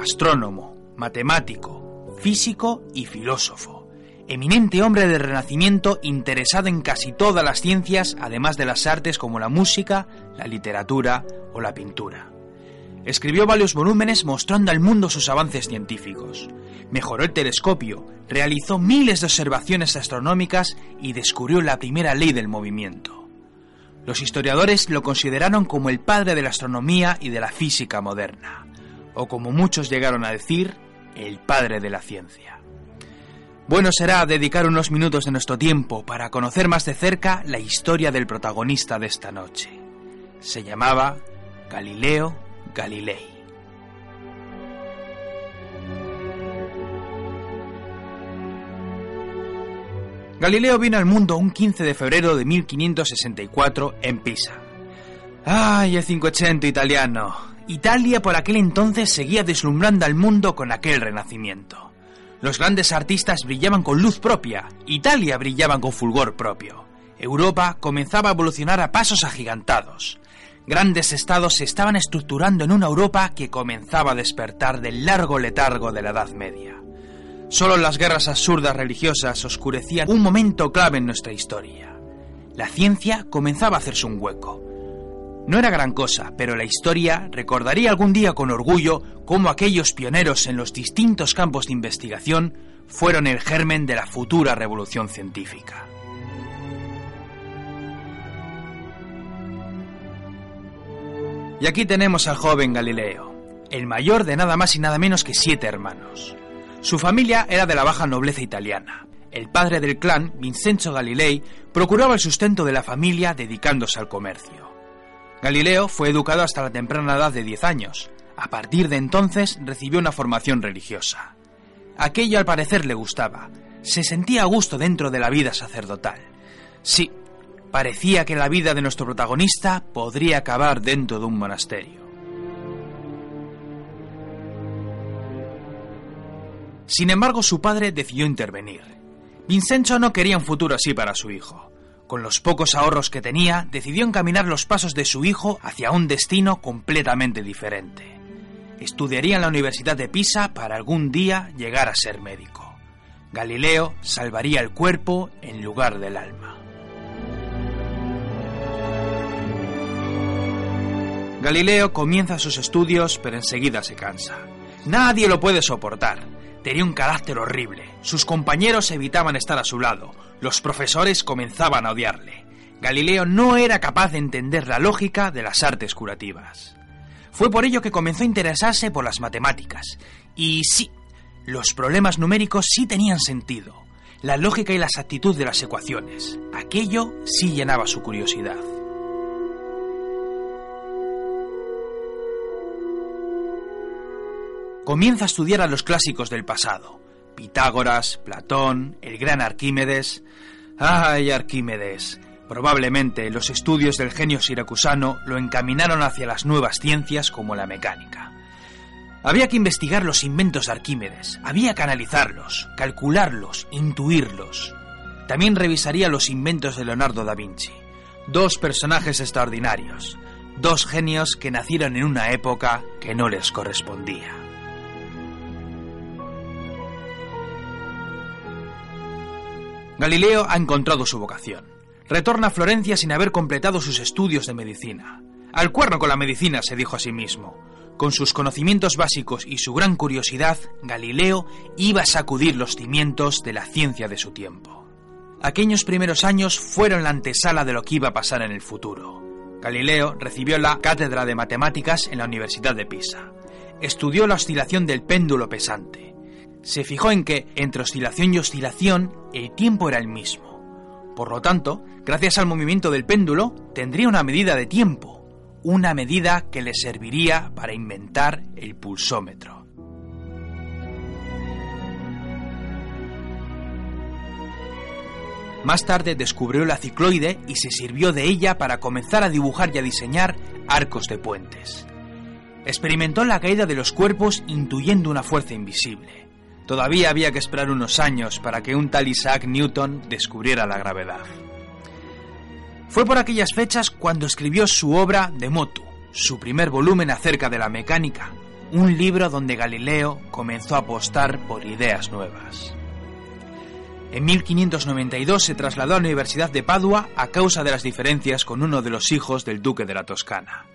Astrónomo, matemático, físico y filósofo. Eminente hombre del Renacimiento interesado en casi todas las ciencias, además de las artes como la música, la literatura o la pintura. Escribió varios volúmenes mostrando al mundo sus avances científicos. Mejoró el telescopio, realizó miles de observaciones astronómicas y descubrió la primera ley del movimiento. Los historiadores lo consideraron como el padre de la astronomía y de la física moderna o como muchos llegaron a decir, el padre de la ciencia. Bueno será dedicar unos minutos de nuestro tiempo para conocer más de cerca la historia del protagonista de esta noche. Se llamaba Galileo Galilei. Galileo vino al mundo un 15 de febrero de 1564 en Pisa. ¡Ay, el 580 italiano! Italia por aquel entonces seguía deslumbrando al mundo con aquel renacimiento. Los grandes artistas brillaban con luz propia, Italia brillaba con fulgor propio. Europa comenzaba a evolucionar a pasos agigantados. Grandes estados se estaban estructurando en una Europa que comenzaba a despertar del largo letargo de la Edad Media. Solo las guerras absurdas religiosas oscurecían un momento clave en nuestra historia. La ciencia comenzaba a hacerse un hueco. No era gran cosa, pero la historia recordaría algún día con orgullo cómo aquellos pioneros en los distintos campos de investigación fueron el germen de la futura revolución científica. Y aquí tenemos al joven Galileo, el mayor de nada más y nada menos que siete hermanos. Su familia era de la baja nobleza italiana. El padre del clan, Vincenzo Galilei, procuraba el sustento de la familia dedicándose al comercio. Galileo fue educado hasta la temprana edad de 10 años. A partir de entonces recibió una formación religiosa. Aquello al parecer le gustaba. Se sentía a gusto dentro de la vida sacerdotal. Sí, parecía que la vida de nuestro protagonista podría acabar dentro de un monasterio. Sin embargo, su padre decidió intervenir. Vincenzo no quería un futuro así para su hijo. Con los pocos ahorros que tenía, decidió encaminar los pasos de su hijo hacia un destino completamente diferente. Estudiaría en la Universidad de Pisa para algún día llegar a ser médico. Galileo salvaría el cuerpo en lugar del alma. Galileo comienza sus estudios pero enseguida se cansa. Nadie lo puede soportar. Tenía un carácter horrible. Sus compañeros evitaban estar a su lado. Los profesores comenzaban a odiarle. Galileo no era capaz de entender la lógica de las artes curativas. Fue por ello que comenzó a interesarse por las matemáticas. Y sí, los problemas numéricos sí tenían sentido. La lógica y la exactitud de las ecuaciones. Aquello sí llenaba su curiosidad. Comienza a estudiar a los clásicos del pasado. Pitágoras, Platón, el gran Arquímedes. ¡Ay, Arquímedes! Probablemente los estudios del genio siracusano lo encaminaron hacia las nuevas ciencias como la mecánica. Había que investigar los inventos de Arquímedes, había que analizarlos, calcularlos, intuirlos. También revisaría los inventos de Leonardo da Vinci. Dos personajes extraordinarios, dos genios que nacieron en una época que no les correspondía. Galileo ha encontrado su vocación. Retorna a Florencia sin haber completado sus estudios de medicina. Al cuerno con la medicina, se dijo a sí mismo. Con sus conocimientos básicos y su gran curiosidad, Galileo iba a sacudir los cimientos de la ciencia de su tiempo. Aquellos primeros años fueron la antesala de lo que iba a pasar en el futuro. Galileo recibió la cátedra de matemáticas en la Universidad de Pisa. Estudió la oscilación del péndulo pesante se fijó en que, entre oscilación y oscilación, el tiempo era el mismo. Por lo tanto, gracias al movimiento del péndulo, tendría una medida de tiempo, una medida que le serviría para inventar el pulsómetro. Más tarde descubrió la cicloide y se sirvió de ella para comenzar a dibujar y a diseñar arcos de puentes. Experimentó la caída de los cuerpos intuyendo una fuerza invisible. Todavía había que esperar unos años para que un tal Isaac Newton descubriera la gravedad. Fue por aquellas fechas cuando escribió su obra De Motu, su primer volumen acerca de la mecánica, un libro donde Galileo comenzó a apostar por ideas nuevas. En 1592 se trasladó a la Universidad de Padua a causa de las diferencias con uno de los hijos del duque de la Toscana.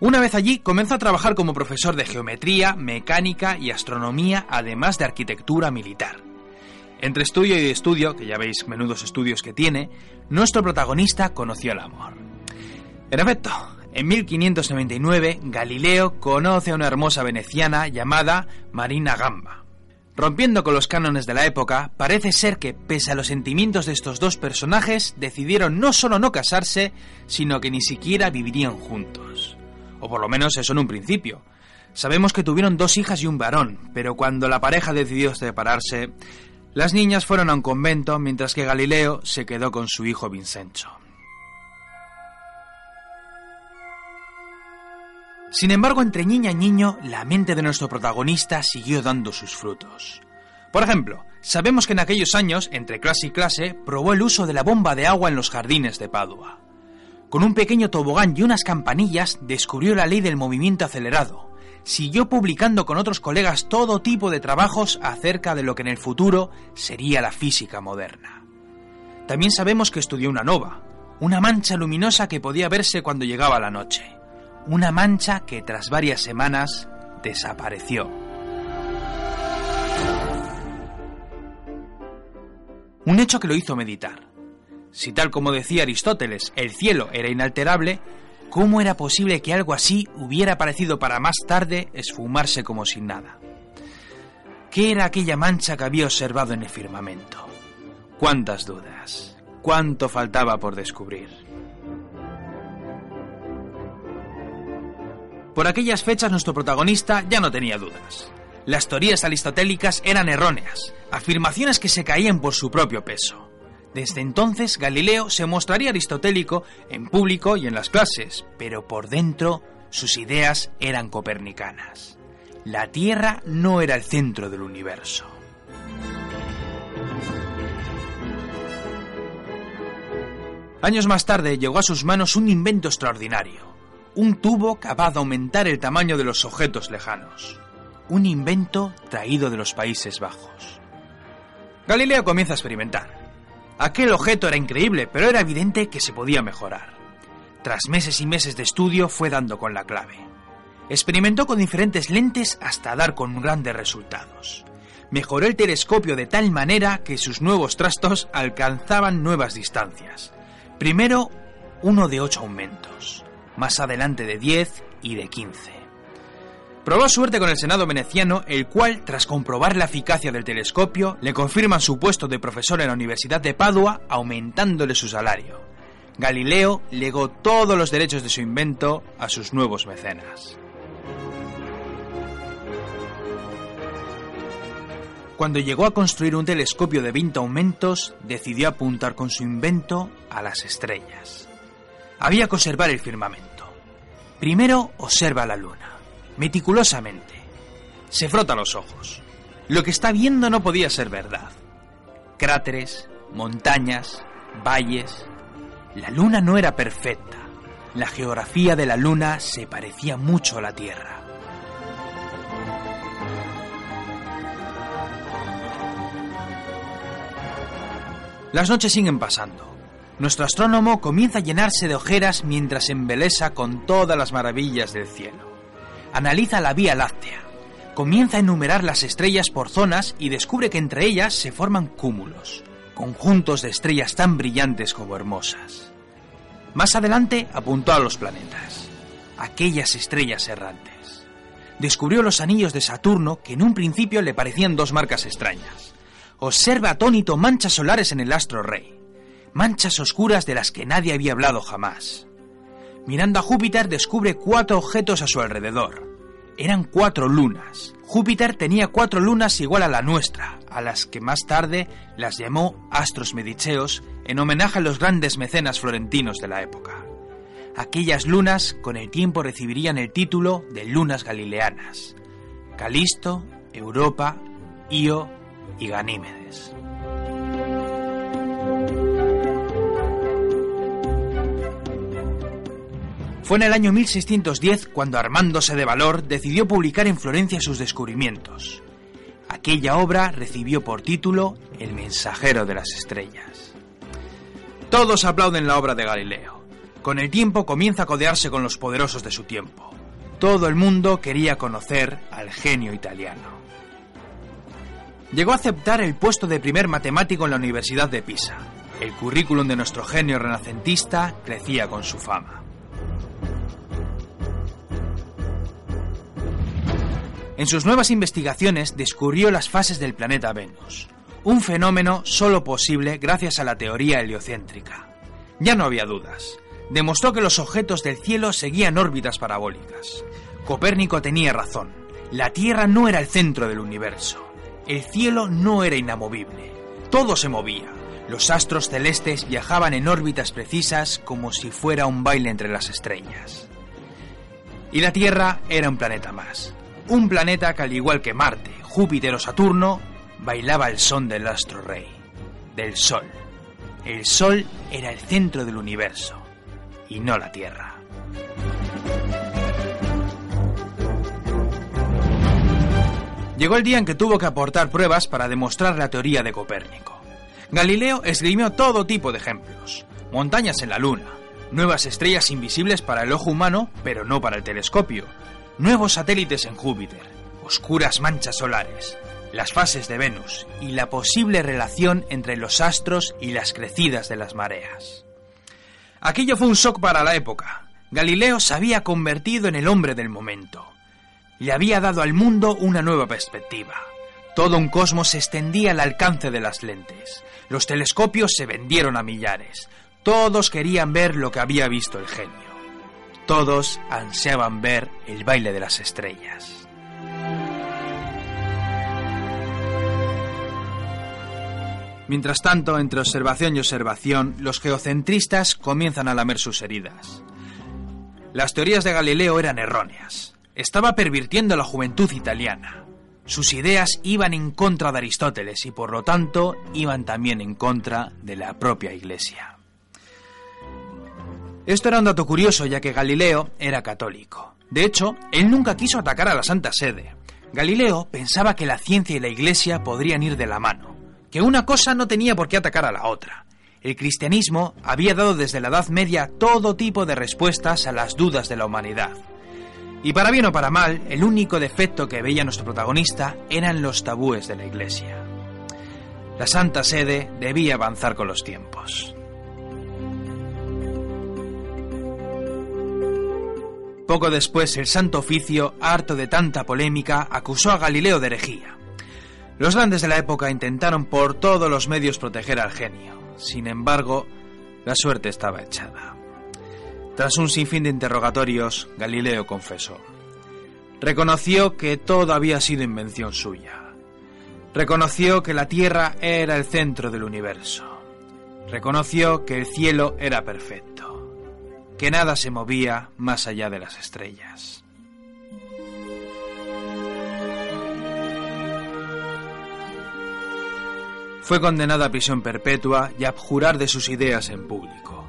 Una vez allí comenzó a trabajar como profesor de geometría, mecánica y astronomía, además de arquitectura militar. Entre estudio y estudio, que ya veis menudos estudios que tiene, nuestro protagonista conoció el amor. En efecto, en 1599 Galileo conoce a una hermosa veneciana llamada Marina Gamba. Rompiendo con los cánones de la época, parece ser que, pese a los sentimientos de estos dos personajes, decidieron no solo no casarse, sino que ni siquiera vivirían juntos o por lo menos eso en un principio. Sabemos que tuvieron dos hijas y un varón, pero cuando la pareja decidió separarse, las niñas fueron a un convento mientras que Galileo se quedó con su hijo Vincenzo. Sin embargo, entre niña y niño, la mente de nuestro protagonista siguió dando sus frutos. Por ejemplo, sabemos que en aquellos años, entre clase y clase, probó el uso de la bomba de agua en los jardines de Padua. Con un pequeño tobogán y unas campanillas descubrió la ley del movimiento acelerado. Siguió publicando con otros colegas todo tipo de trabajos acerca de lo que en el futuro sería la física moderna. También sabemos que estudió una nova, una mancha luminosa que podía verse cuando llegaba la noche. Una mancha que tras varias semanas desapareció. Un hecho que lo hizo meditar. Si tal como decía Aristóteles, el cielo era inalterable, ¿cómo era posible que algo así hubiera aparecido para más tarde esfumarse como sin nada? ¿Qué era aquella mancha que había observado en el firmamento? ¿Cuántas dudas? ¿Cuánto faltaba por descubrir? Por aquellas fechas nuestro protagonista ya no tenía dudas. Las teorías aristotélicas eran erróneas, afirmaciones que se caían por su propio peso. Desde entonces Galileo se mostraría aristotélico en público y en las clases, pero por dentro sus ideas eran copernicanas. La Tierra no era el centro del universo. Años más tarde llegó a sus manos un invento extraordinario, un tubo capaz de aumentar el tamaño de los objetos lejanos, un invento traído de los Países Bajos. Galileo comienza a experimentar. Aquel objeto era increíble, pero era evidente que se podía mejorar. Tras meses y meses de estudio fue dando con la clave. Experimentó con diferentes lentes hasta dar con grandes resultados. Mejoró el telescopio de tal manera que sus nuevos trastos alcanzaban nuevas distancias. Primero, uno de 8 aumentos, más adelante de 10 y de 15. Probó suerte con el Senado veneciano, el cual, tras comprobar la eficacia del telescopio, le confirman su puesto de profesor en la Universidad de Padua, aumentándole su salario. Galileo legó todos los derechos de su invento a sus nuevos mecenas. Cuando llegó a construir un telescopio de 20 aumentos, decidió apuntar con su invento a las estrellas. Había que observar el firmamento. Primero observa la luna meticulosamente. Se frota los ojos. Lo que está viendo no podía ser verdad. Cráteres, montañas, valles. La luna no era perfecta. La geografía de la luna se parecía mucho a la Tierra. Las noches siguen pasando. Nuestro astrónomo comienza a llenarse de ojeras mientras embelesa con todas las maravillas del cielo analiza la Vía Láctea. Comienza a enumerar las estrellas por zonas y descubre que entre ellas se forman cúmulos, conjuntos de estrellas tan brillantes como hermosas. Más adelante apuntó a los planetas, aquellas estrellas errantes. Descubrió los anillos de Saturno que en un principio le parecían dos marcas extrañas. Observa atónito manchas solares en el astro rey, manchas oscuras de las que nadie había hablado jamás. Mirando a Júpiter descubre cuatro objetos a su alrededor. Eran cuatro lunas. Júpiter tenía cuatro lunas igual a la nuestra, a las que más tarde las llamó astros mediceos en homenaje a los grandes mecenas florentinos de la época. Aquellas lunas con el tiempo recibirían el título de lunas galileanas. Calisto, Europa Io y Ganímedes. Fue en el año 1610 cuando armándose de valor decidió publicar en Florencia sus descubrimientos. Aquella obra recibió por título El mensajero de las estrellas. Todos aplauden la obra de Galileo. Con el tiempo comienza a codearse con los poderosos de su tiempo. Todo el mundo quería conocer al genio italiano. Llegó a aceptar el puesto de primer matemático en la Universidad de Pisa. El currículum de nuestro genio renacentista crecía con su fama. En sus nuevas investigaciones descubrió las fases del planeta Venus, un fenómeno solo posible gracias a la teoría heliocéntrica. Ya no había dudas. Demostró que los objetos del cielo seguían órbitas parabólicas. Copérnico tenía razón. La Tierra no era el centro del universo. El cielo no era inamovible. Todo se movía. Los astros celestes viajaban en órbitas precisas como si fuera un baile entre las estrellas. Y la Tierra era un planeta más un planeta que al igual que Marte, Júpiter o Saturno, bailaba el son del astro rey, del Sol. El Sol era el centro del universo y no la Tierra. Llegó el día en que tuvo que aportar pruebas para demostrar la teoría de Copérnico. Galileo esgrimió todo tipo de ejemplos. Montañas en la Luna, nuevas estrellas invisibles para el ojo humano, pero no para el telescopio, nuevos satélites en Júpiter, oscuras manchas solares, las fases de Venus y la posible relación entre los astros y las crecidas de las mareas. Aquello fue un shock para la época. Galileo se había convertido en el hombre del momento. Le había dado al mundo una nueva perspectiva. Todo un cosmos se extendía al alcance de las lentes. Los telescopios se vendieron a millares. Todos querían ver lo que había visto el genio. Todos ansiaban ver el baile de las estrellas. Mientras tanto, entre observación y observación, los geocentristas comienzan a lamer sus heridas. Las teorías de Galileo eran erróneas. Estaba pervirtiendo a la juventud italiana. Sus ideas iban en contra de Aristóteles y por lo tanto iban también en contra de la propia Iglesia. Esto era un dato curioso ya que Galileo era católico. De hecho, él nunca quiso atacar a la Santa Sede. Galileo pensaba que la ciencia y la Iglesia podrían ir de la mano, que una cosa no tenía por qué atacar a la otra. El cristianismo había dado desde la Edad Media todo tipo de respuestas a las dudas de la humanidad. Y para bien o para mal, el único defecto que veía nuestro protagonista eran los tabúes de la Iglesia. La Santa Sede debía avanzar con los tiempos. Poco después, el Santo Oficio, harto de tanta polémica, acusó a Galileo de herejía. Los grandes de la época intentaron por todos los medios proteger al genio. Sin embargo, la suerte estaba echada. Tras un sinfín de interrogatorios, Galileo confesó. Reconoció que todo había sido invención suya. Reconoció que la Tierra era el centro del universo. Reconoció que el cielo era perfecto que nada se movía más allá de las estrellas. Fue condenado a prisión perpetua y a abjurar de sus ideas en público.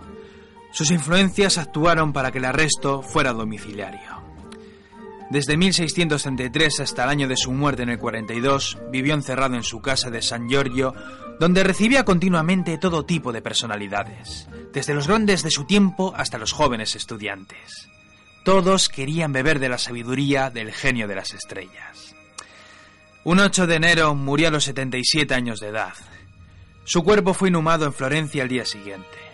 Sus influencias actuaron para que el arresto fuera domiciliario. Desde 1633 hasta el año de su muerte en el 42, vivió encerrado en su casa de San Giorgio, donde recibía continuamente todo tipo de personalidades, desde los grandes de su tiempo hasta los jóvenes estudiantes. Todos querían beber de la sabiduría del genio de las estrellas. Un 8 de enero murió a los 77 años de edad. Su cuerpo fue inhumado en Florencia al día siguiente.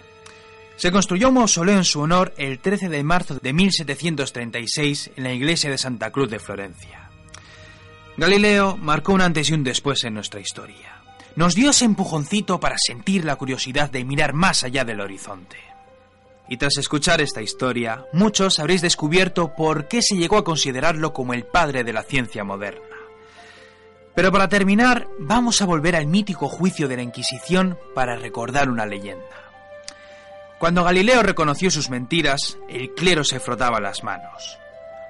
Se construyó un mausoleo en su honor el 13 de marzo de 1736 en la iglesia de Santa Cruz de Florencia. Galileo marcó un antes y un después en nuestra historia nos dio ese empujoncito para sentir la curiosidad de mirar más allá del horizonte. Y tras escuchar esta historia, muchos habréis descubierto por qué se llegó a considerarlo como el padre de la ciencia moderna. Pero para terminar, vamos a volver al mítico juicio de la Inquisición para recordar una leyenda. Cuando Galileo reconoció sus mentiras, el clero se frotaba las manos.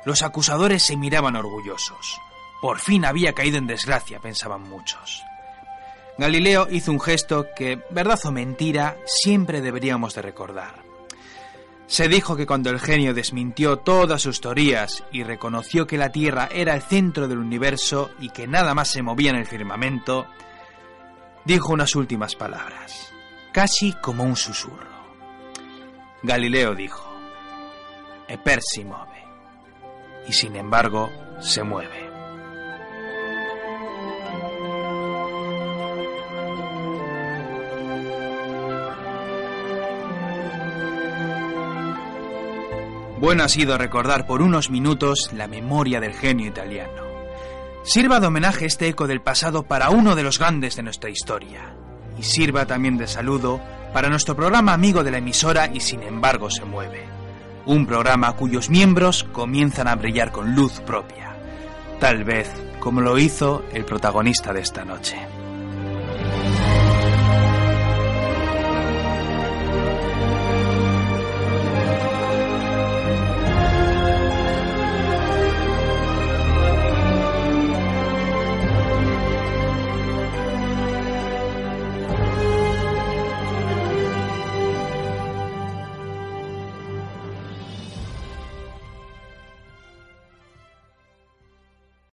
Los acusadores se miraban orgullosos. Por fin había caído en desgracia, pensaban muchos. Galileo hizo un gesto que, verdad o mentira, siempre deberíamos de recordar. Se dijo que cuando el genio desmintió todas sus teorías y reconoció que la Tierra era el centro del universo y que nada más se movía en el firmamento, dijo unas últimas palabras, casi como un susurro. Galileo dijo, Eper si mueve, y sin embargo se mueve. Bueno ha sido recordar por unos minutos la memoria del genio italiano. Sirva de homenaje este eco del pasado para uno de los grandes de nuestra historia. Y sirva también de saludo para nuestro programa amigo de la emisora y sin embargo se mueve. Un programa cuyos miembros comienzan a brillar con luz propia. Tal vez como lo hizo el protagonista de esta noche.